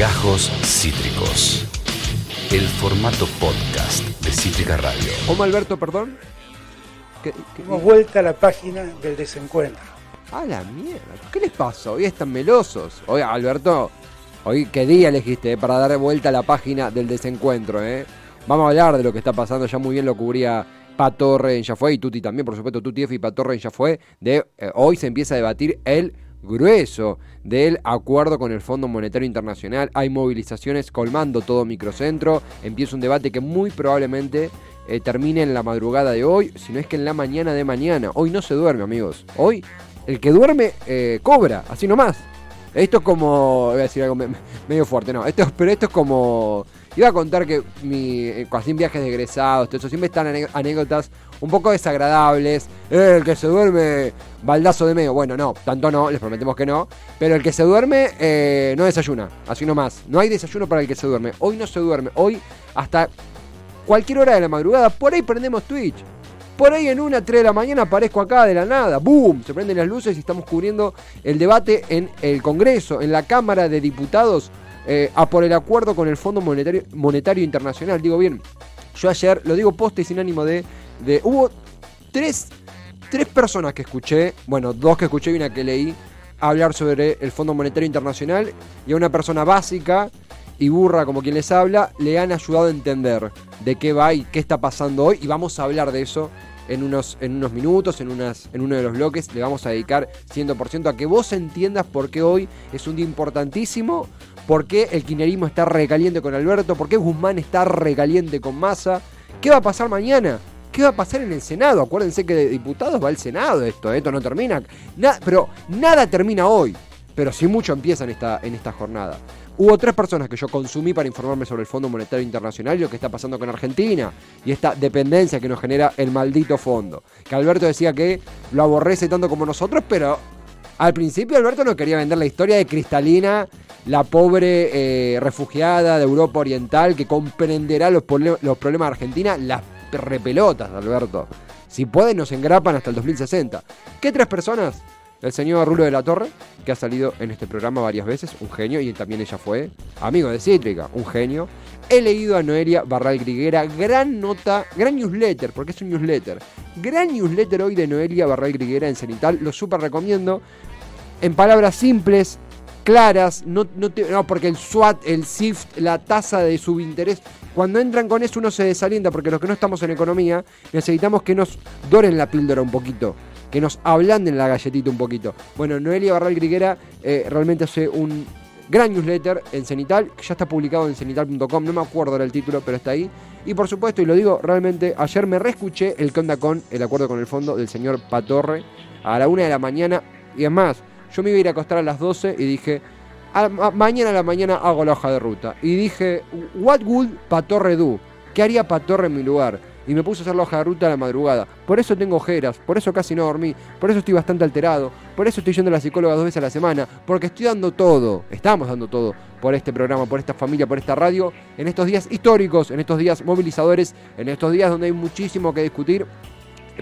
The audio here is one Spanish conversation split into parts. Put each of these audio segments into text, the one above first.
Gajos Cítricos. El formato podcast de Cítrica Radio. ¿Cómo Alberto, perdón? ¿Qué, Hemos vuelta a la página del desencuentro. A la mierda. ¿Qué les pasa? Hoy están melosos. Oye, Alberto, hoy qué día elegiste eh, para dar vuelta a la página del desencuentro, ¿eh? Vamos a hablar de lo que está pasando. Ya muy bien lo cubría Patorre en Ya Fue y Tuti también, por supuesto, Tuti F y Patorre en Ya Fue. De, eh, hoy se empieza a debatir el grueso del acuerdo con el Fondo Monetario Internacional. Hay movilizaciones colmando todo microcentro. Empieza un debate que muy probablemente eh, termine en la madrugada de hoy, si no es que en la mañana de mañana. Hoy no se duerme, amigos. Hoy el que duerme eh, cobra, así nomás. Esto es como. Voy a decir algo medio fuerte, no. Esto, pero esto es como. Iba a contar que mi. Eh, Así viajes de egresados, todo eso, siempre están anécdotas un poco desagradables. Eh, el que se duerme, baldazo de medio. Bueno, no, tanto no, les prometemos que no. Pero el que se duerme, eh, no desayuna, así nomás. No hay desayuno para el que se duerme. Hoy no se duerme. Hoy, hasta cualquier hora de la madrugada, por ahí prendemos Twitch. Por ahí en una, 3 de la mañana aparezco acá de la nada. ¡Boom! Se prenden las luces y estamos cubriendo el debate en el Congreso, en la Cámara de Diputados, eh, a por el acuerdo con el Fondo Monetario, Internacional. Digo bien, yo ayer, lo digo poste y sin ánimo de, de... Hubo tres, tres personas que escuché, bueno, dos que escuché y una que leí, hablar sobre el Fondo Monetario Internacional y a una persona básica y burra como quien les habla, le han ayudado a entender de qué va y qué está pasando hoy y vamos a hablar de eso en unos, en unos minutos, en, unas, en uno de los bloques, le vamos a dedicar 100% a que vos entiendas por qué hoy es un día importantísimo, por qué el quinerismo está recaliente con Alberto, por qué Guzmán está recaliente con Massa, qué va a pasar mañana, qué va a pasar en el Senado. Acuérdense que de diputados va al Senado esto, esto no termina, pero nada termina hoy, pero sí mucho empieza en esta, en esta jornada. Hubo tres personas que yo consumí para informarme sobre el Fondo Monetario Internacional y lo que está pasando con Argentina y esta dependencia que nos genera el maldito fondo. Que Alberto decía que lo aborrece tanto como nosotros, pero al principio Alberto no quería vender la historia de Cristalina, la pobre eh, refugiada de Europa Oriental que comprenderá los, los problemas de Argentina, las repelotas, Alberto. Si pueden, nos engrapan hasta el 2060. ¿Qué tres personas? El señor Rulo de la Torre, que ha salido en este programa varias veces, un genio, y también ella fue amigo de Cítrica, un genio. He leído a Noelia Barral Griguera, gran nota, gran newsletter, porque es un newsletter. Gran newsletter hoy de Noelia Barral Griguera en Cenital, lo súper recomiendo. En palabras simples, claras, no, no, no, porque el SWAT, el SIFT, la tasa de subinterés, cuando entran con eso uno se desalienta, porque los que no estamos en economía necesitamos que nos doren la píldora un poquito que nos ablanden la galletita un poquito. Bueno, Noelia Barral Griguera eh, realmente hace un gran newsletter en Cenital, que ya está publicado en cenital.com, no me acuerdo del título, pero está ahí. Y por supuesto, y lo digo realmente, ayer me reescuché el que onda con el acuerdo con el fondo del señor Patorre a la una de la mañana. Y además, yo me iba a ir a acostar a las 12 y dije, mañana a la mañana hago la hoja de ruta. Y dije, what would Patorre do? ¿Qué haría Patorre en mi lugar? y me puse a hacer la hoja de ruta a la madrugada. Por eso tengo ojeras, por eso casi no dormí, por eso estoy bastante alterado, por eso estoy yendo a la psicóloga dos veces a la semana, porque estoy dando todo, estamos dando todo por este programa, por esta familia, por esta radio, en estos días históricos, en estos días movilizadores, en estos días donde hay muchísimo que discutir.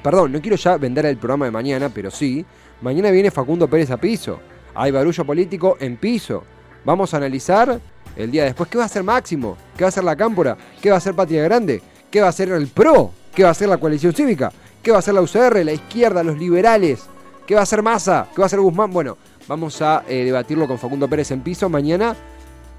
Perdón, no quiero ya vender el programa de mañana, pero sí, mañana viene Facundo Pérez a piso, hay barullo político en piso. Vamos a analizar el día después qué va a hacer Máximo, qué va a hacer la Cámpora, qué va a hacer Patria Grande, ¿Qué va a hacer el PRO? ¿Qué va a hacer la coalición cívica? ¿Qué va a hacer la UCR, la izquierda, los liberales? ¿Qué va a hacer Massa? ¿Qué va a hacer Guzmán? Bueno, vamos a eh, debatirlo con Facundo Pérez en piso mañana,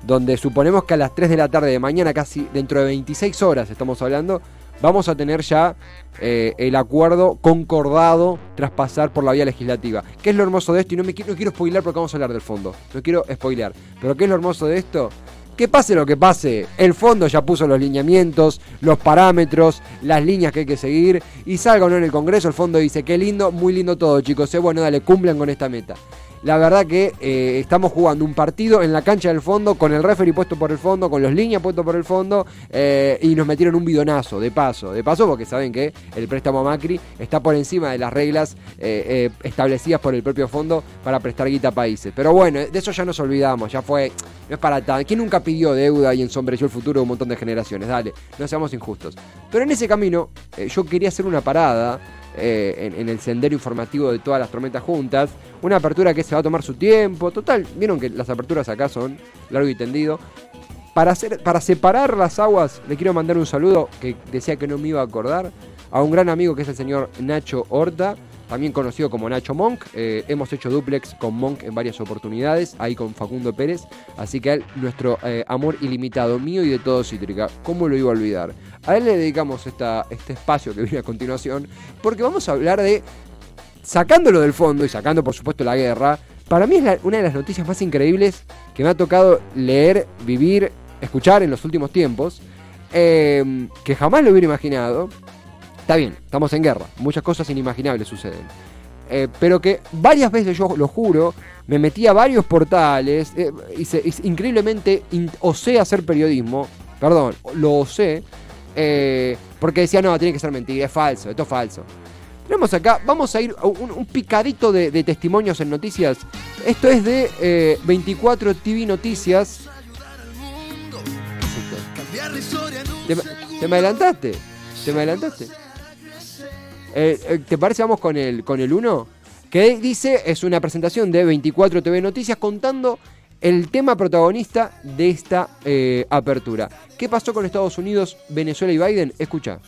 donde suponemos que a las 3 de la tarde de mañana, casi dentro de 26 horas estamos hablando, vamos a tener ya eh, el acuerdo concordado tras pasar por la vía legislativa. ¿Qué es lo hermoso de esto? Y no, me quiero, spoiler porque vamos a hablar del fondo. No quiero spoilear. Pero ¿qué es lo hermoso de esto? que pase lo que pase, el fondo ya puso los lineamientos, los parámetros, las líneas que hay que seguir y salga o no en el Congreso, el fondo dice, qué lindo, muy lindo todo chicos, eh, bueno, dale, cumplan con esta meta. La verdad que eh, estamos jugando un partido en la cancha del fondo, con el referee puesto por el fondo, con los líneas puestos por el fondo, eh, y nos metieron un bidonazo, de paso, de paso porque saben que el préstamo Macri está por encima de las reglas eh, establecidas por el propio fondo para prestar guita a países. Pero bueno, de eso ya nos olvidamos, ya fue, no es para tanto. ¿Quién nunca pidió deuda y ensombreció el futuro de un montón de generaciones? Dale, no seamos injustos. Pero en ese camino, yo quería hacer una parada eh, en, el sendero informativo de todas las tormentas juntas. Una apertura que se va a tomar su tiempo. Total, vieron que las aperturas acá son largo y tendido. Para, hacer, para separar las aguas, le quiero mandar un saludo que decía que no me iba a acordar a un gran amigo que es el señor Nacho Horta también conocido como Nacho Monk. Eh, hemos hecho duplex con Monk en varias oportunidades, ahí con Facundo Pérez. Así que a él, nuestro eh, amor ilimitado, mío y de todo Cítrica, ¿cómo lo iba a olvidar? A él le dedicamos esta, este espacio que viene a continuación, porque vamos a hablar de, sacándolo del fondo y sacando por supuesto la guerra, para mí es una de las noticias más increíbles que me ha tocado leer, vivir, escuchar en los últimos tiempos, eh, que jamás lo hubiera imaginado. Está bien, estamos en guerra, muchas cosas inimaginables suceden. Eh, pero que varias veces yo lo juro, me metí a varios portales, eh, hice, increíblemente osé hacer periodismo, perdón, lo osé, eh, porque decía, no, tiene que ser mentira, es falso, esto es falso. Tenemos acá, vamos a ir a un, picadito de, testimonios en noticias. Esto es de 24 TV Noticias. ¿Te, ¿Te me adelantaste? ¿Te me adelantaste? Eh, eh, ¿Te parece? Vamos con el, con el 1. Que dice, es una presentación de 24 TV Noticias contando el tema protagonista de esta eh, apertura. ¿Qué pasó con Estados Unidos, Venezuela y Biden? Escucha.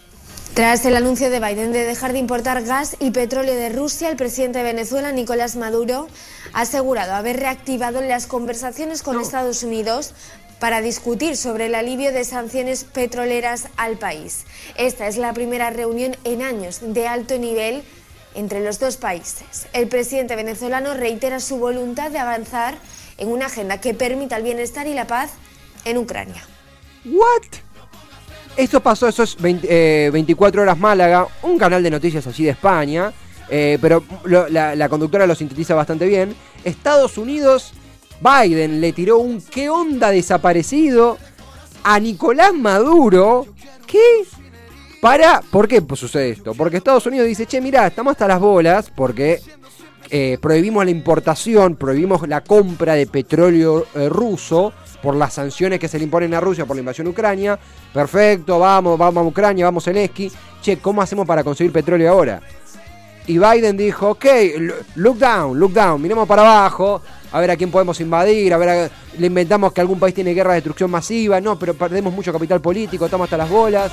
Tras el anuncio de Biden de dejar de importar gas y petróleo de Rusia, el presidente de Venezuela, Nicolás Maduro, ha asegurado haber reactivado las conversaciones con Estados Unidos para discutir sobre el alivio de sanciones petroleras al país. Esta es la primera reunión en años de alto nivel entre los dos países. El presidente venezolano reitera su voluntad de avanzar en una agenda que permita el bienestar y la paz en Ucrania. ¿What? Esto pasó, eso es 24 eh, horas Málaga, un canal de noticias allí de España, eh, pero la, la conductora lo sintetiza bastante bien. Estados Unidos Biden le tiró un qué onda desaparecido a Nicolás Maduro. ¿Qué? Para, ¿por qué sucede esto? Porque Estados Unidos dice, che, mirá, estamos hasta las bolas porque eh, prohibimos la importación, prohibimos la compra de petróleo eh, ruso por las sanciones que se le imponen a Rusia por la invasión a Ucrania. Perfecto, vamos, vamos a Ucrania, vamos Zelensky. Che, ¿cómo hacemos para conseguir petróleo ahora? Y Biden dijo, ok, look down, look down, miremos para abajo, a ver a quién podemos invadir, a ver, le inventamos que algún país tiene guerra de destrucción masiva, no, pero perdemos mucho capital político, estamos hasta las bolas.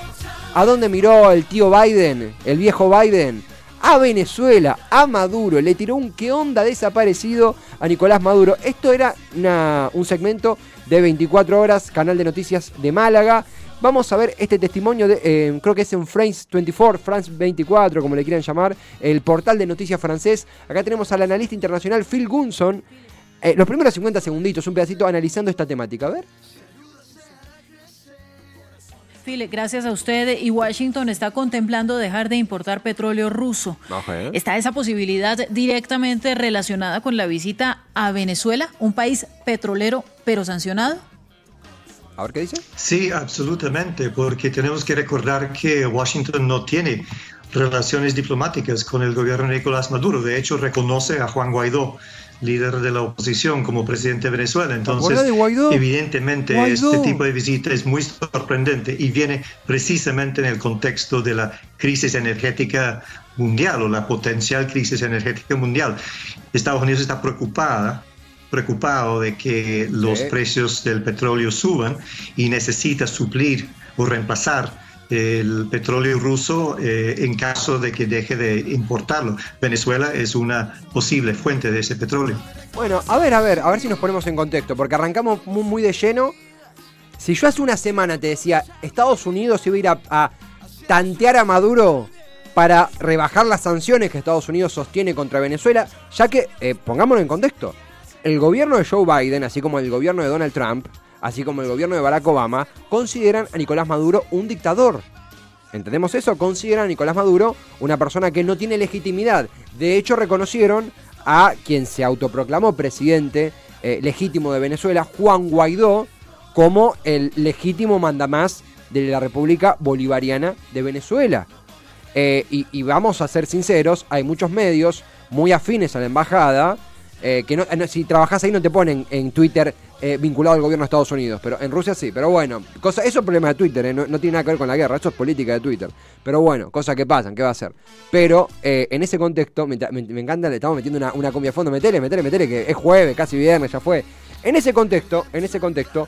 ¿A dónde miró el tío Biden, el viejo Biden? A Venezuela, a Maduro, le tiró un qué onda desaparecido a Nicolás Maduro. Esto era un segmento de 24 horas, canal de noticias de Málaga. Vamos a ver este testimonio, de, eh, creo que es en France 24, France 24, como le quieran llamar, el portal de noticias francés. Acá tenemos al analista internacional Phil Gunson, eh, los primeros 50 segunditos, un pedacito analizando esta temática. A ver. Gracias a usted. Y Washington está contemplando dejar de importar petróleo ruso. ¿Está esa posibilidad directamente relacionada con la visita a Venezuela, un país petrolero pero sancionado? A ver qué dice. Sí, absolutamente, porque tenemos que recordar que Washington no tiene relaciones diplomáticas con el gobierno de Nicolás Maduro. De hecho, reconoce a Juan Guaidó líder de la oposición como presidente de Venezuela. Entonces, evidentemente, este tipo de visita es muy sorprendente y viene precisamente en el contexto de la crisis energética mundial o la potencial crisis energética mundial. Estados Unidos está preocupada preocupado de que los precios del petróleo suban y necesita suplir o reemplazar el petróleo ruso eh, en caso de que deje de importarlo. Venezuela es una posible fuente de ese petróleo. Bueno, a ver, a ver, a ver si nos ponemos en contexto, porque arrancamos muy, de lleno. Si yo hace una semana te decía, Estados Unidos iba a ir a, tantear a Maduro para rebajar las sanciones que Estados Unidos sostiene contra Venezuela, ya que, eh, pongámoslo en contexto, el gobierno de Joe Biden, así como el gobierno de Donald Trump, así como el gobierno de Barack Obama, consideran a Nicolás Maduro un dictador. ¿Entendemos eso? Consideran a Nicolás Maduro una persona que no tiene legitimidad. De hecho, reconocieron a quien se autoproclamó presidente eh, legítimo de Venezuela, Juan Guaidó, como el legítimo mandamás de la República Bolivariana de Venezuela. Eh, y, vamos a ser sinceros, hay muchos medios muy afines a la embajada, eh, que no, si trabajas ahí no te ponen en Twitter eh, vinculado al gobierno de Estados Unidos, pero en Rusia sí. Pero bueno, cosa, eso es problema de Twitter, eh, no, tiene nada que ver con la guerra, eso es política de Twitter. Pero bueno, cosas que pasan, ¿qué va a hacer? Pero eh, en ese contexto, me, encanta, le estamos metiendo una, una cumbia a fondo, metele, metele, metele, que es jueves, casi viernes, ya fue. En ese contexto, en ese contexto,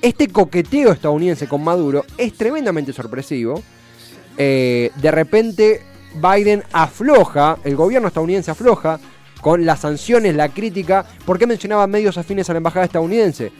este coqueteo estadounidense con Maduro es tremendamente sorpresivo. de repente Biden afloja, el gobierno estadounidense afloja con las sanciones, la crítica. ¿Por qué mencionaba medios afines a la embajada estadounidense?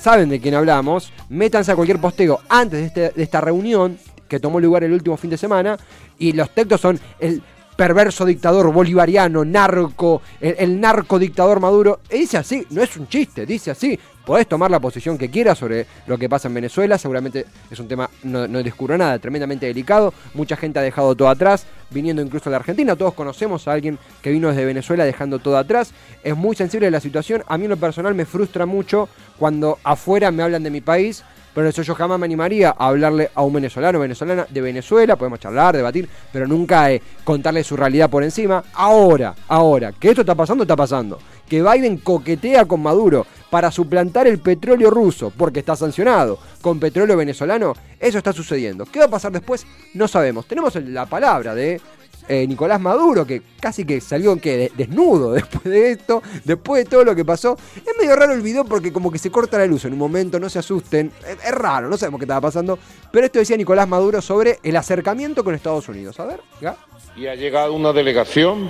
Saben de quién hablamos. Métanse a cualquier posteo antes de, este, de esta reunión que tomó lugar el último fin de semana. Y los textos son el perverso dictador bolivariano, narco, el, narco dictador Maduro. Dice así, no es un chiste, dice así. Podés tomar la posición que quieras sobre lo que pasa en Venezuela, seguramente es un tema, no, no descubro nada, tremendamente delicado, mucha gente ha dejado todo atrás, viniendo incluso a la Argentina, todos conocemos a alguien que vino desde Venezuela dejando todo atrás, es muy sensible la situación, a mí en lo personal me frustra mucho cuando afuera me hablan de mi país, pero eso yo jamás me animaría a hablarle a un venezolano o venezolana de Venezuela, podemos charlar, debatir, pero nunca eh, contarle su realidad por encima. Ahora, ahora, que esto está pasando, está pasando. Que Biden coquetea con Maduro para suplantar el petróleo ruso, porque está sancionado, con petróleo venezolano, eso está sucediendo. ¿Qué va a pasar después? No sabemos. Tenemos la palabra de eh, Nicolás Maduro, que casi que salió que desnudo después de esto, después de todo lo que pasó. Es medio raro el video porque como que se corta la luz en un momento, no se asusten. Es, raro, no sabemos qué estaba pasando. Pero esto decía Nicolás Maduro sobre el acercamiento con Estados Unidos. A ver, ¿ya? Y ha llegado una delegación.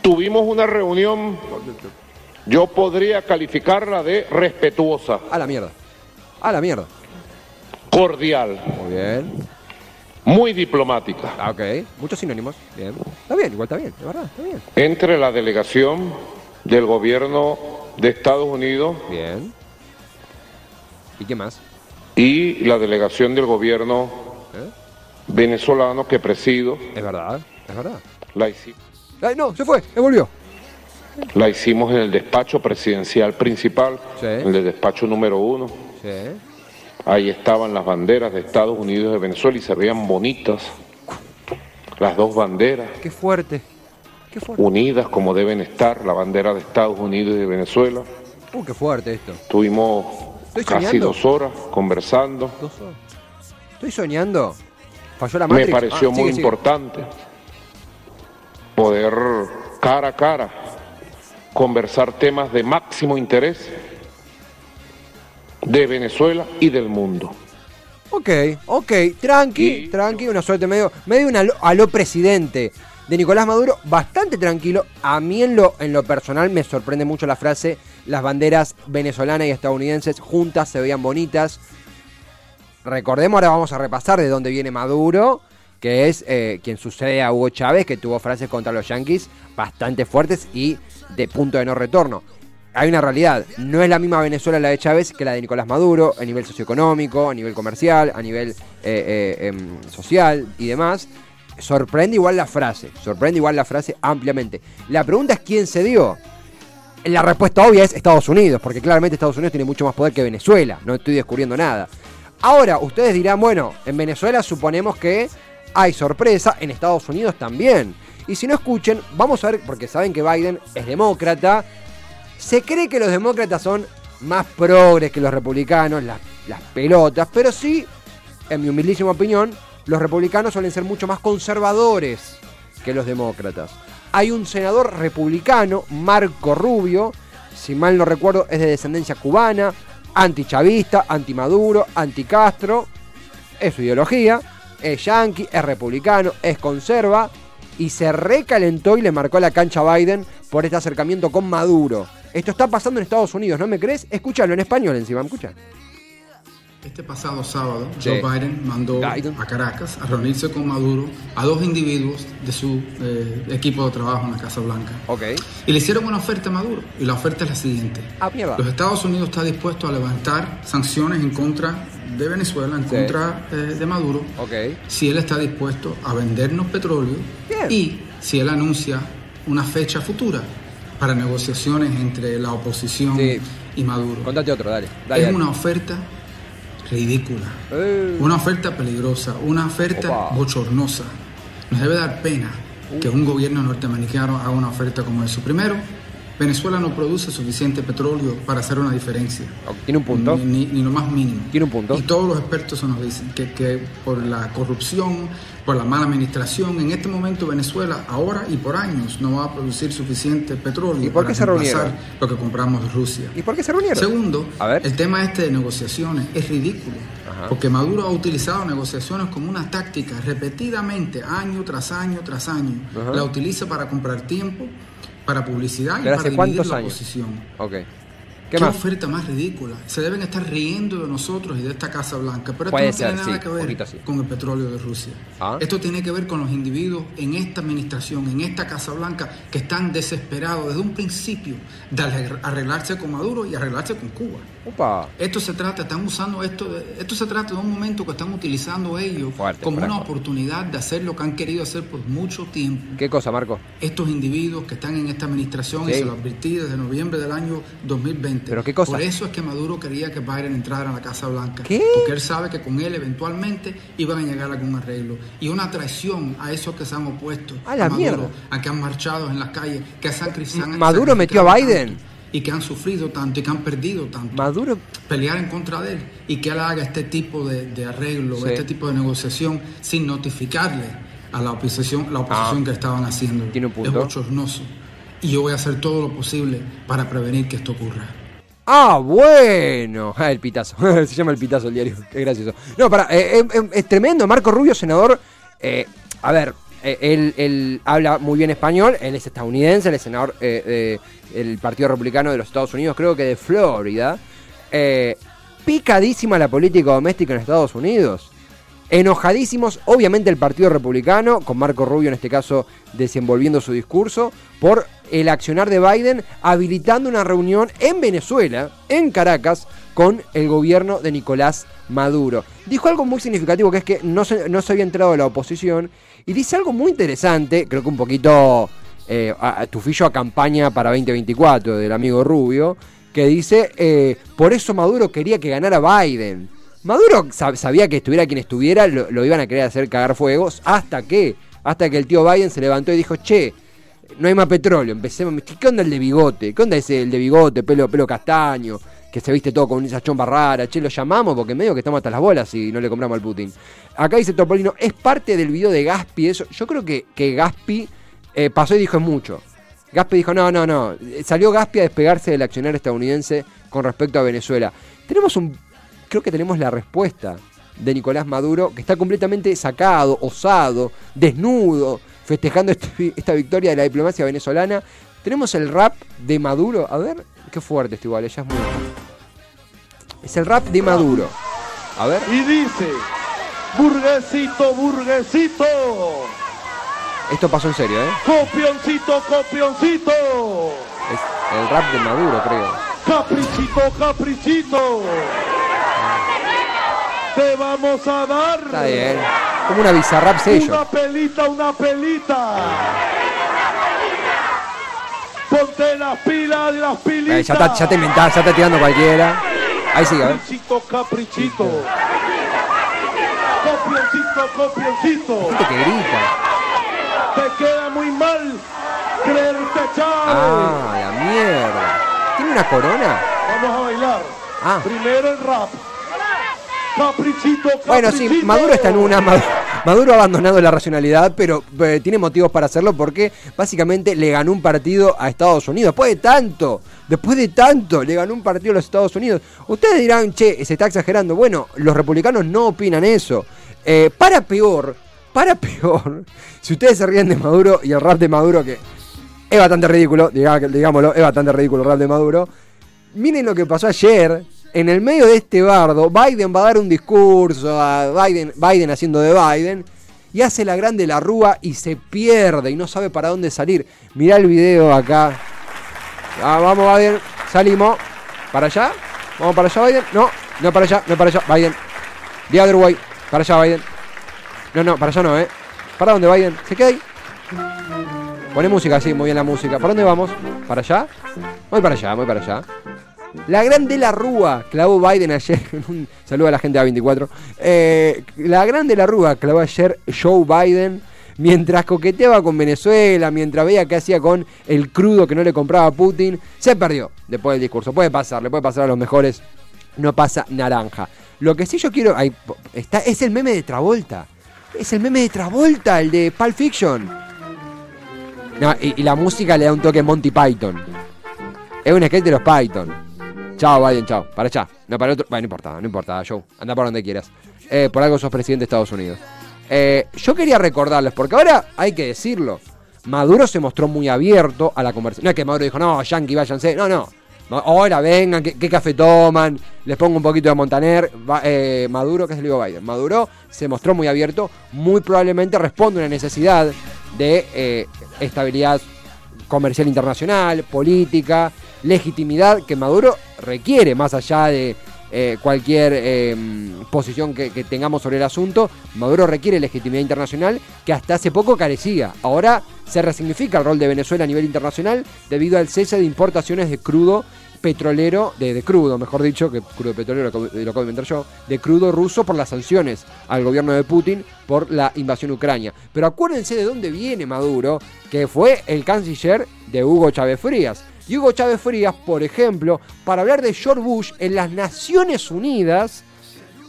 Tuvimos una reunión, yo podría calificarla de respetuosa. A la mierda. A la mierda. Cordial. Muy bien muy diplomática. Ah, ok, muchos sinónimos. Bien. Está bien, igual está bien, de verdad, está bien. Entre la delegación del gobierno de Estados Unidos. Bien. ¿Y qué más? Y la delegación del gobierno ¿Eh? venezolano que presido. Es verdad, es verdad. La hicimos. Ay, no, se fue, se volvió. La hicimos en el despacho presidencial principal, sí. en el despacho número uno. Sí. Ahí estaban las banderas de Estados Unidos y de Venezuela y se veían bonitas. Las dos banderas. Qué fuerte. Qué fuerte. Unidas como deben estar, la bandera de Estados Unidos y de Venezuela. Uh, qué fuerte esto. Estuvimos casi dos horas conversando. ¿Dos horas? ¿Estoy soñando? ¿Falló la Me pareció ah, muy importante poder cara a cara conversar temas de máximo interés de Venezuela y del mundo. Ok, ok, tranqui, tranqui, una suerte medio, medio una, a lo presidente de Nicolás Maduro, bastante tranquilo. A mí en lo, en lo personal me sorprende mucho la frase, las banderas venezolanas y estadounidenses juntas se veían bonitas. Recordemos, ahora vamos a repasar de dónde viene Maduro, que es eh, quien sucede a Hugo Chávez, que tuvo frases contra los yanquis bastante fuertes y de punto de no retorno hay una realidad. No es la misma Venezuela la de Chávez que la de Nicolás Maduro, a nivel socioeconómico, a nivel comercial, a nivel eh, eh, em, social y demás. Sorprende igual la frase, sorprende igual la frase ampliamente. La pregunta es quién se dio. La respuesta obvia es Estados Unidos, porque claramente Estados Unidos tiene mucho más poder que Venezuela, no estoy descubriendo nada. Ahora, ustedes dirán, bueno, en Venezuela suponemos que hay sorpresa, en Estados Unidos también. Y si no escuchen, vamos a ver, porque saben que Biden es demócrata, se cree que los demócratas son más progres que los republicanos, las, pelotas, pero sí, en mi humilísima opinión, los republicanos suelen ser mucho más conservadores que los demócratas. Hay un senador republicano, Marco Rubio, si mal no recuerdo, es de descendencia cubana, antichavista, antimaduro, anticastro, es su ideología, es yanqui, es republicano, es conserva, y se recalentó y le marcó la cancha a Biden por este acercamiento con Maduro. Esto está pasando en Estados Unidos, ¿no me crees? Escúchalo en español encima, escucha. Este pasado sábado, Joe Biden mandó a Caracas a reunirse con Maduro a dos individuos de su eh, equipo de trabajo en la Casa Blanca. Okay. Y le hicieron una oferta a Maduro. Y la oferta es la siguiente. Ah, Los Estados Unidos están dispuestos a levantar sanciones en contra de Venezuela, en contra eh, de Maduro, okay. si él está dispuesto a vendernos petróleo y si él anuncia una fecha futura para negociaciones entre la oposición y Maduro. Contate otro, dale. es una oferta ridícula, eh. una oferta peligrosa, una oferta bochornosa. Nos debe dar pena uh. que un gobierno norteamericano haga una oferta como eso. Primero, Venezuela no produce suficiente petróleo para hacer una diferencia. Tiene un punto. Ni, lo más mínimo. Tiene un punto. Y todos los expertos se nos dicen que, que por la corrupción, por la mala administración, en este momento Venezuela, ahora y por años, no va a producir suficiente petróleo ¿Y por qué para se lo que compramos de Rusia. ¿Y por qué se reunieron? Segundo, el tema este de negociaciones es ridículo. Porque Maduro ha utilizado negociaciones como una táctica repetidamente, año tras año tras año. La utiliza para comprar tiempo para publicidad y para dividir la oposición. Okay. ¿Qué, oferta más ridícula? Se deben estar riendo de nosotros y de esta Casa Blanca, pero esto no tiene nada que ver con el petróleo de Rusia. Ah. Esto tiene que ver con los individuos en esta administración, en esta Casa Blanca, que están desesperados desde un principio de arreglarse con Maduro y arreglarse con Cuba. Esto se trata, están usando esto, esto se trata de un momento que están utilizando ellos como una oportunidad de hacer lo que han querido hacer por mucho tiempo. ¿Qué cosa, Marco? Estos individuos que están en esta administración, y se lo advertí desde noviembre del año 2020. ¿Pero qué cosa? Por eso es que Maduro quería que Biden entrara a la Casa Blanca. Porque él sabe que con él eventualmente iban a llegar a algún arreglo. Y una traición a esos que se han opuesto a, la Maduro, a que han marchado en las calles, que se han, Maduro metió a Biden y que han sufrido tanto y que han perdido tanto. Maduro. Pelear en contra de él y que él haga este tipo de, arreglo, este tipo de negociación sin notificarle a la oposición, la oposición ah. que estaban haciendo. Tiene un punto. Es bochornoso. Y yo voy a hacer todo lo posible para prevenir que esto ocurra. Ah, bueno. Ah, el pitazo. Se llama el pitazo el diario. Qué gracioso. No, para, eh, eh, eh, es tremendo. Marco Rubio, senador. a ver, él, él, habla muy bien español. Él es estadounidense, él es senador de el Partido Republicano de los Estados Unidos, creo que de Florida, eh, picadísima la política doméstica en Estados Unidos. Enojadísimos, obviamente, el Partido Republicano, con Marco Rubio en este caso desenvolviendo su discurso, por el accionar de Biden habilitando una reunión en Venezuela, en Caracas, con el gobierno de Nicolás Maduro. Dijo algo muy significativo que es que no se, no se había entrado de la oposición y dice algo muy interesante, creo que un poquito eh, a, tufillo a campaña para 2024 del amigo Rubio, que dice, eh, por eso Maduro quería que ganara Biden. Maduro sabía que estuviera quien estuviera, lo, iban a querer hacer cagar fuegos, hasta que, hasta que el tío Biden se levantó y dijo, che, no hay más petróleo, empecemos, ¿qué onda el de bigote? ¿Qué onda ese el de bigote, pelo, pelo castaño? que se viste todo con esa chomba rara, che, lo llamamos porque medio que estamos hasta las bolas y no le compramos al Putin. Acá dice Topolino, es parte del video de Gaspi, eso, yo creo que, que Gaspi eh, pasó y dijo mucho. Gaspi dijo, no, no, no. Salió Gaspi a despegarse del accionario estadounidense con respecto a Venezuela. Tenemos un. Creo que tenemos la respuesta de Nicolás Maduro, que está completamente sacado, osado, desnudo, festejando este esta victoria de la diplomacia venezolana. Tenemos el rap de Maduro. A ver, qué fuerte esto igual, ella es muy. Es el rap de Maduro. A ver. Y dice: Burguesito, burguesito. Esto pasó en serio, ¿eh? Copioncito, copioncito. Es el rap de Maduro, creo. Caprichito, caprichito. Te vamos a dar. Está bien. Como una bizarrap sello. Una pelita, una pelita. Ponte las pilas y las pilitas. Eh, ya, está, ya te inventás, ya está tirando cualquiera. Ahí sigue, ¿eh? Caprichito, caprichito. Copioncito, copioncito. Gente que grita. Te queda muy mal creerte Chávez. Ah, la mierda. ¿Tiene una corona? Vamos a bailar. Ah. Primero el rap. Caprichito, caprichito. Bueno, sí, Maduro está en una. Maduro ha abandonado la racionalidad, pero eh, tiene motivos para hacerlo porque básicamente le ganó un partido a Estados Unidos. Después de tanto, después de tanto, le ganó un partido a los Estados Unidos. Ustedes dirán, che, se está exagerando. Bueno, los republicanos no opinan eso. Eh, para peor, para peor, si ustedes se ríen de Maduro y el rap de Maduro, que es bastante ridículo, digámoslo, es bastante ridículo el rap de Maduro, miren lo que pasó ayer. En el medio de este bardo, Biden va a dar un discurso, a Biden, Biden haciendo de Biden, y hace la grande la rúa y se pierde y no sabe para dónde salir. Mirá el video acá. Ah, vamos, Biden, salimos. ¿Para allá? ¿Vamos para allá, Biden? No, no para allá, no para allá, Biden. The other way. Para allá, Biden. No, no, para allá no, ¿eh? ¿Para dónde, Biden? ¿Se queda ahí? Pone música, sí, muy bien la música. ¿Para dónde vamos? ¿Para allá? Voy para allá, voy para allá. La gran de la Rúa clavó Biden ayer. Un saludo a la gente de A24. Eh, la gran de la Rúa clavó ayer Joe Biden mientras coqueteaba con Venezuela, mientras veía qué hacía con el crudo que no le compraba Putin, se perdió después del discurso. Puede pasar, le puede pasar a los mejores, no pasa naranja. Lo que sí yo quiero, está, es el meme de Travolta. Es el meme de Travolta, el de Pulp Fiction. y, la música le da un toque Monty Python. Es un skate de los Python. Chao, Biden, chao. Para allá. No, para otro. Bueno, no importa, no importa, Joe. Anda por donde quieras. Eh, por algo sos presidente de Estados Unidos. Eh, yo quería recordarles, porque ahora hay que decirlo. Maduro se mostró muy abierto a la conversación. No es que Maduro dijo, no, Yankee, váyanse. No, no. Ahora vengan, ¿qué, café toman? Les pongo un poquito de Montaner. Eh, Maduro, ¿qué es el digo Biden? Maduro se mostró muy abierto. Muy probablemente responde a una necesidad de estabilidad comercial internacional, política, legitimidad que Maduro requiere, más allá de eh, cualquier em, posición que, tengamos sobre el asunto, Maduro requiere legitimidad internacional que hasta hace poco carecía. Ahora se resignifica el rol de Venezuela a nivel internacional debido al cese de importaciones de crudo petrolero, de, crudo, mejor dicho, que crudo petrolero lo, acabo de yo, de crudo ruso por las sanciones al gobierno de Putin por la invasión ucrania. Pero acuérdense de dónde viene Maduro, que fue el canciller de Hugo Chávez Frías. Y Hugo Chávez Frías, por ejemplo, para hablar de George Bush en las Naciones Unidas,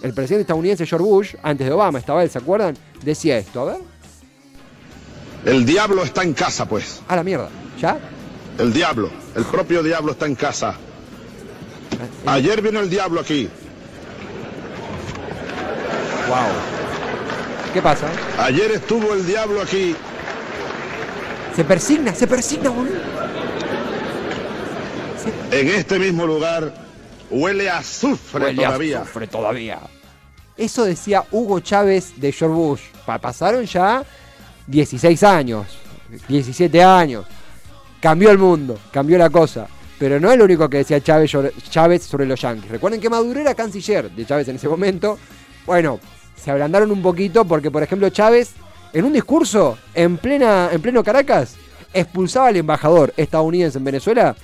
el presidente estadounidense George Bush, antes de Obama estaba él, ¿se acuerdan? Decía esto, a ver. El diablo está en casa, pues. A la mierda, ¿ya? El diablo, el propio diablo está en casa. Ayer vino el diablo aquí. Wow. ¿Qué pasa? Ayer estuvo el diablo aquí. Se persigna, se persigna, boludo. En este mismo lugar huele a azufre todavía. azufre todavía. Eso decía Hugo Chávez de George Bush. Pasaron ya 16 años, 17 años. Cambió el mundo, cambió la cosa. Pero no es lo único que decía Chávez, Chávez sobre los Yankees. Recuerden que Maduro era canciller de Chávez en ese momento. Bueno, se ablandaron un poquito porque, por ejemplo, Chávez, en un discurso en, plena, en pleno Caracas, expulsaba al embajador estadounidense en Venezuela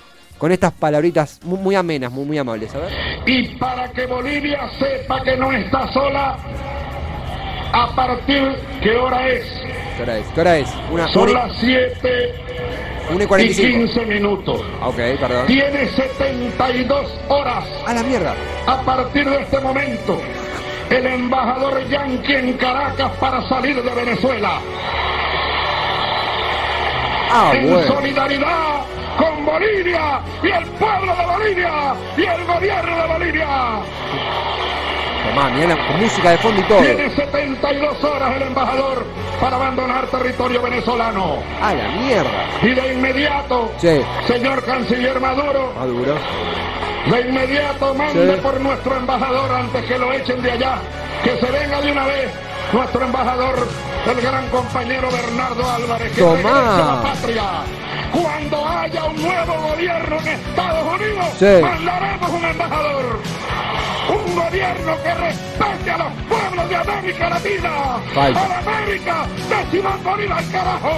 con estas palabritas muy, amenas, muy, muy amables. A ver. Y para que Bolivia sepa que no está sola, a partir qué hora es. ¿Qué hora es? ¿Qué hora es? Una, Son las 7 y 15 minutos. Ok, perdón. Tiene 72 horas. A la mierda. A partir de este momento, el embajador Yankee en Caracas para salir de Venezuela. Ah, en solidaridad con Bolivia y el pueblo de Bolivia y el gobierno de Bolivia. Tomá, mira, con música de fondo y todo. Tiene 72 horas el embajador para abandonar territorio venezolano. ¡A la mierda! Y de inmediato, señor canciller Maduro, Maduro, de inmediato mande por nuestro embajador antes que lo echen de allá, que se venga de una vez nuestro embajador, el gran compañero Bernardo Álvarez, que Tomá. la patria cuando haya un nuevo gobierno en Estados Unidos, mandaremos un embajador. Un gobierno que respete a los pueblos de América Latina. A la América de Simón Bolívar, carajo.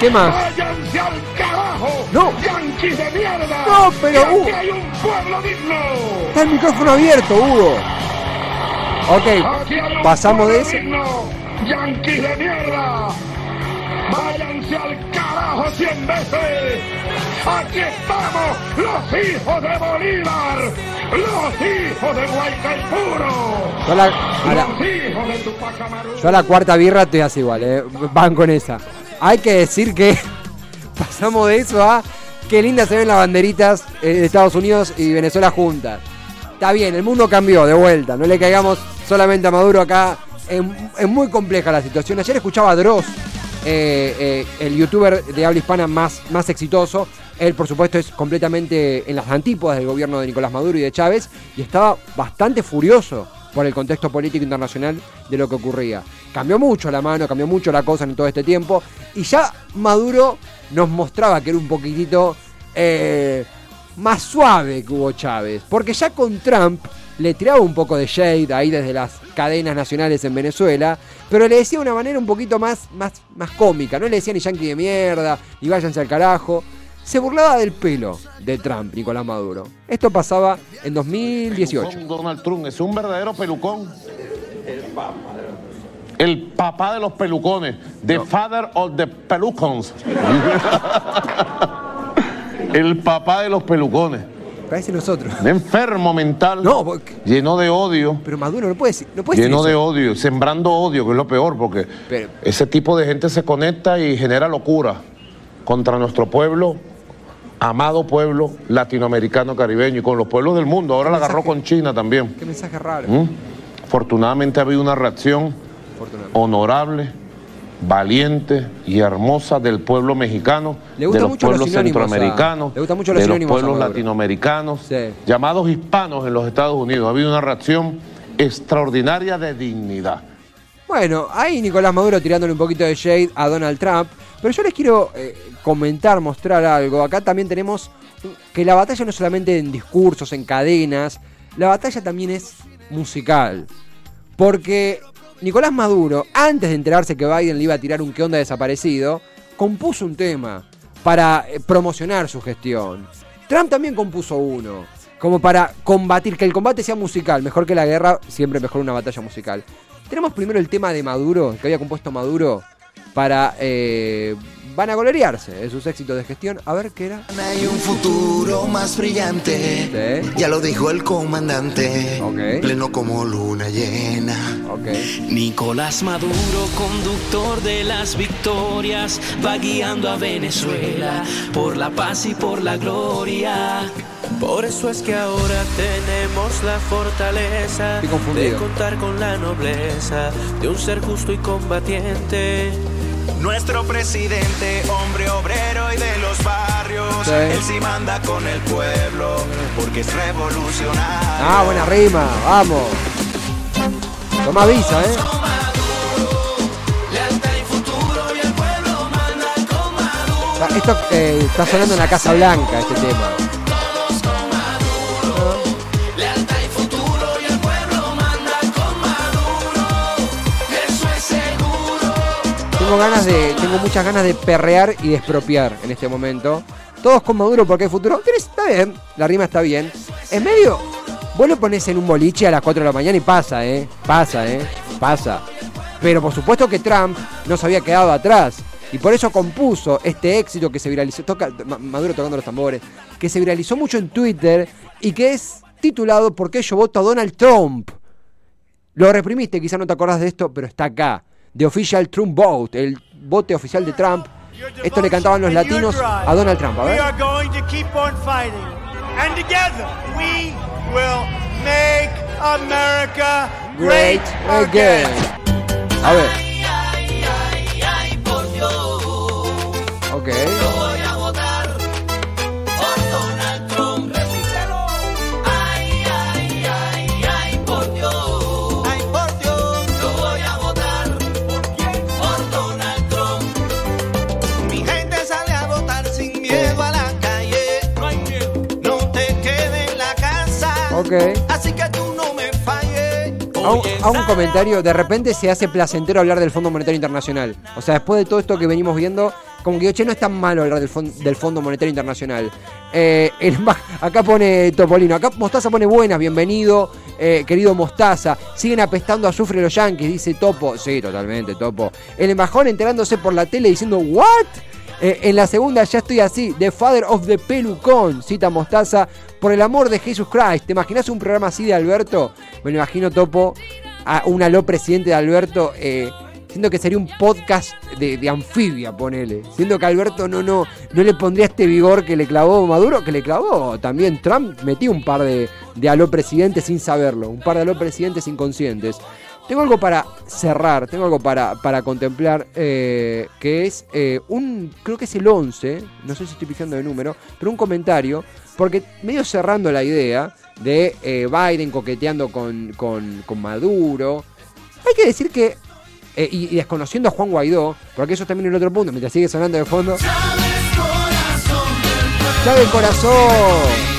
¿Qué más? ¡Váyanse al carajo! ¡No! ¡Yanquis de mierda! ¡No, pero Hugo! hay un pueblo digno! Está el micrófono abierto, Hugo. Ok, pasamos de eso. ¡Yanquis de mierda! ¡Váyanse al carajo cien veces! ¡Aquí estamos, los hijos de Bolívar! ¡Los hijos de Guaycaipuro! Yo los hijos de Tupac Amaru! Yo a la cuarta birra estoy así igual, eh. Van con esa. Hay que decir que pasamos de eso a qué lindas se ven las banderitas de Estados Unidos y Venezuela juntas. Está bien, el mundo cambió de vuelta. No le caigamos solamente a Maduro acá. Es, muy compleja la situación. Ayer escuchaba a Dross eh, eh, el youtuber de habla hispana más, más exitoso. Él, por supuesto, es completamente en las antípodas del gobierno de Nicolás Maduro y de Chávez y estaba bastante furioso por el contexto político internacional de lo que ocurría. Cambió mucho la mano, cambió mucho la cosa en todo este tiempo y ya Maduro nos mostraba que era un poquitito eh, más suave que Hugo Chávez, porque ya con Trump le tiraba un poco de shade ahí desde las cadenas nacionales en Venezuela, pero le decía de una manera un poquito más, más, más cómica, no le decía ni yankee de mierda, ni váyanse al carajo. Se burlaba del pelo de Trump, Nicolás Maduro. Esto pasaba en 2018. Donald Trump es un verdadero pelucón. el papá de los pelucones, the father of the pelucons. el papá de los pelucones. Parece nosotros. Un enfermo mental. No, lleno de odio. Pero Maduro no puede, no puede Lleno de odio, sembrando odio, que es lo peor, porque ese tipo de gente se conecta y genera locura contra nuestro pueblo, amado pueblo latinoamericano caribeño y con los pueblos del mundo. Ahora la agarró con China también. Qué mensaje raro. ¿Mm? Afortunadamente ha habido una reacción honorable valiente y hermosa del pueblo mexicano, de los pueblos centroamericanos, de los pueblos latinoamericanos, llamados hispanos en los Estados Unidos. Ha habido una reacción extraordinaria de dignidad. Bueno, ahí Nicolás Maduro tirándole un poquito de shade a Donald Trump, pero yo les quiero eh, comentar, mostrar algo. Acá también tenemos que la batalla no es solamente en discursos, en cadenas, la batalla también es musical. Porque Nicolás Maduro, antes de enterarse que Biden le iba a tirar un qué onda desaparecido, compuso un tema para eh, promocionar su gestión. Trump también compuso uno, como para combatir, que el combate sea musical, mejor que la guerra, siempre mejor una batalla musical. Tenemos primero el tema de Maduro, que había compuesto Maduro, para eh, van a gloriarse de sus éxitos de gestión. A ver qué era. Hay un futuro más brillante. Ya lo dijo el comandante. Pleno como luna llena. Nicolás Maduro, conductor de las victorias, va guiando a Venezuela por la paz y por la gloria. Por eso es que ahora tenemos la fortaleza de contar con la nobleza de un ser justo y combatiente. Nuestro presidente, hombre obrero y de los barrios, él sí manda con el pueblo, porque es revolucionario. Ah, buena rima, vamos. Toma visa, ¿eh? Esto eh, está sonando en la Casa Blanca, este tema. Tengo ganas de. Tengo muchas ganas de perrear y de expropiar en este momento. Todos con Maduro porque hay futuro. Está bien, la rima está bien. En medio, vos lo pones en un boliche a las 4 de la mañana y pasa, ¿eh? Pasa, ¿eh? Pasa. Pero por supuesto que Trump no se había quedado atrás. Y por eso compuso este éxito que se viralizó, Maduro tocando los tambores, que se viralizó mucho en Twitter y que es titulado ¿Por qué yo voto a Donald Trump? Lo reprimiste, quizás no te acordás de esto, pero está acá. The Official Trump Vote, el bote oficial de Trump. Esto le cantaban los latinos a Donald Trump. A ver. And together we will make America great again. A ver. Ok. Así que tú no me falles. A un, comentario, de repente se hace placentero hablar del Fondo Monetario Internacional. O sea, después de todo esto que venimos viendo, como que, che, no es tan malo hablar del, del Fondo Monetario Internacional. Eh, acá pone Topolino, acá Mostaza pone buenas, bienvenido, eh, querido Mostaza. Siguen apestando a azufre los yankees, dice Topo. Sí, totalmente, Topo. El embajón enterándose por la tele diciendo, ¿what? Eh, en la segunda ya estoy así, The Father of the Pelucón, cita Mostaza, por el amor de Jesus Christ. ¿Te imaginas un programa así de Alberto? Me lo imagino, Topo, a un aló presidente de Alberto, eh, siendo que sería un podcast de, anfibia, ponele. Siendo que Alberto no, no, no le pondría este vigor que le clavó Maduro, que le clavó también Trump, metió un par de, de aló presidentes sin saberlo, un par de aló presidentes inconscientes. Tengo algo para cerrar, tengo algo para, para contemplar, eh, que es eh, un, creo que es el 11, no sé si estoy fijando de número, pero un comentario, porque medio cerrando la idea de eh, Biden coqueteando con, Maduro, hay que decir que, y, desconociendo a Juan Guaidó, porque eso también es el otro punto, mientras sigue sonando de fondo. Chávez corazón.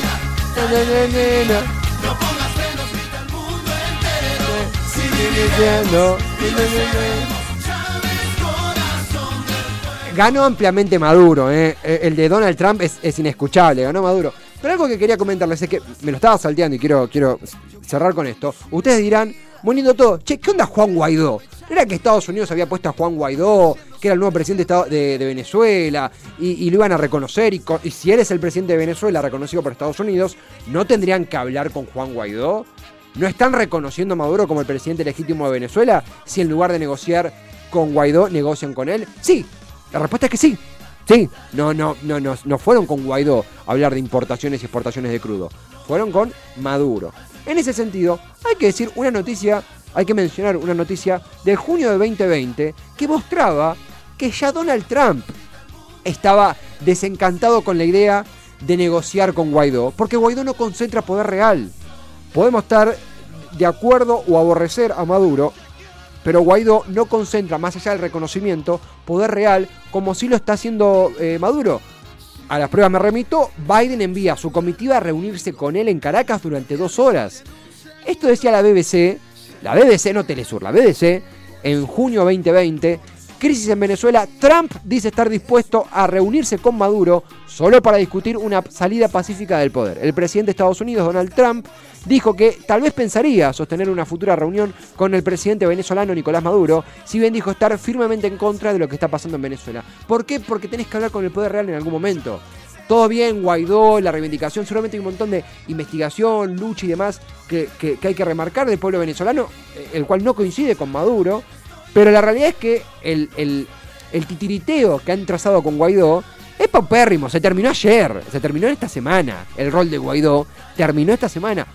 Corazón. Ganó ampliamente Maduro, ¿eh? eh el de Donald Trump es, inescuchable, ganó Maduro. Pero algo que quería comentarles es que me lo estaba salteando y quiero, cerrar con esto. Ustedes dirán, Moniendo todo. Che, ¿qué onda Juan Guaidó? era que Estados Unidos había puesto a Juan Guaidó, que era el nuevo presidente de, Venezuela, y, lo iban a reconocer. Y, y, si eres el presidente de Venezuela reconocido por Estados Unidos, ¿no tendrían que hablar con Juan Guaidó? ¿No están reconociendo a Maduro como el presidente legítimo de Venezuela si en lugar de negociar con Guaidó negocian con él? Sí, la respuesta es que sí. Sí, no, no, no, no, no fueron con Guaidó a hablar de importaciones y exportaciones de crudo. Fueron con Maduro. En ese sentido, hay que decir una noticia, hay que mencionar una noticia de junio de 2020 que mostraba que ya Donald Trump estaba desencantado con la idea de negociar con Guaidó, porque Guaidó no concentra poder real. Podemos estar de acuerdo o aborrecer a Maduro, pero Guaidó no concentra, más allá del reconocimiento, poder real como si lo está haciendo eh, Maduro. A las pruebas me remito, Biden envía a su comitiva a reunirse con él en Caracas durante dos horas. Esto decía la BBC, la BBC, no Telesur, la BBC, en junio 2020, crisis en Venezuela, Trump dice estar dispuesto a reunirse con Maduro solo para discutir una salida pacífica del poder. El presidente de Estados Unidos, Donald Trump, dijo que tal vez pensaría sostener una futura reunión con el presidente venezolano Nicolás Maduro, si bien dijo estar firmemente en contra de lo que está pasando en Venezuela. ¿Por qué? Porque tenés que hablar con el poder real en algún momento. Todo bien, Guaidó, la reivindicación, seguramente hay un montón de investigación, lucha y demás que, hay que remarcar del pueblo venezolano, eh, el cual no coincide con Maduro, pero la realidad es que el, el, titiriteo que han trazado con Guaidó es paupérrimo, se terminó ayer, se terminó esta semana. El rol de Guaidó terminó esta semana.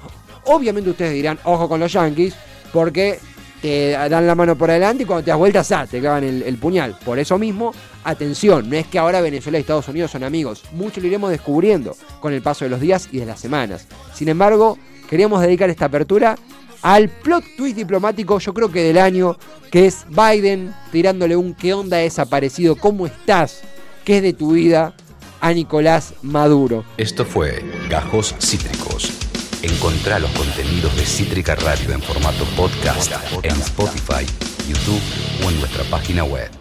Obviamente ustedes dirán, ojo con los yankees, porque te dan la mano por adelante y cuando te das vuelta, te clavan el, el, puñal. Por eso mismo, atención, no es que ahora Venezuela y Estados Unidos son amigos. Mucho lo iremos descubriendo con el paso de los días y de las semanas. Sin embargo, queríamos dedicar esta apertura al plot twist diplomático, yo creo que del año, que es Biden tirándole un qué onda desaparecido, cómo estás, qué es de tu vida a Nicolás Maduro. Esto fue Gajos Cítricos. Encontrá los contenidos de Cítrica Radio en formato podcast en Spotify, YouTube o en nuestra página web.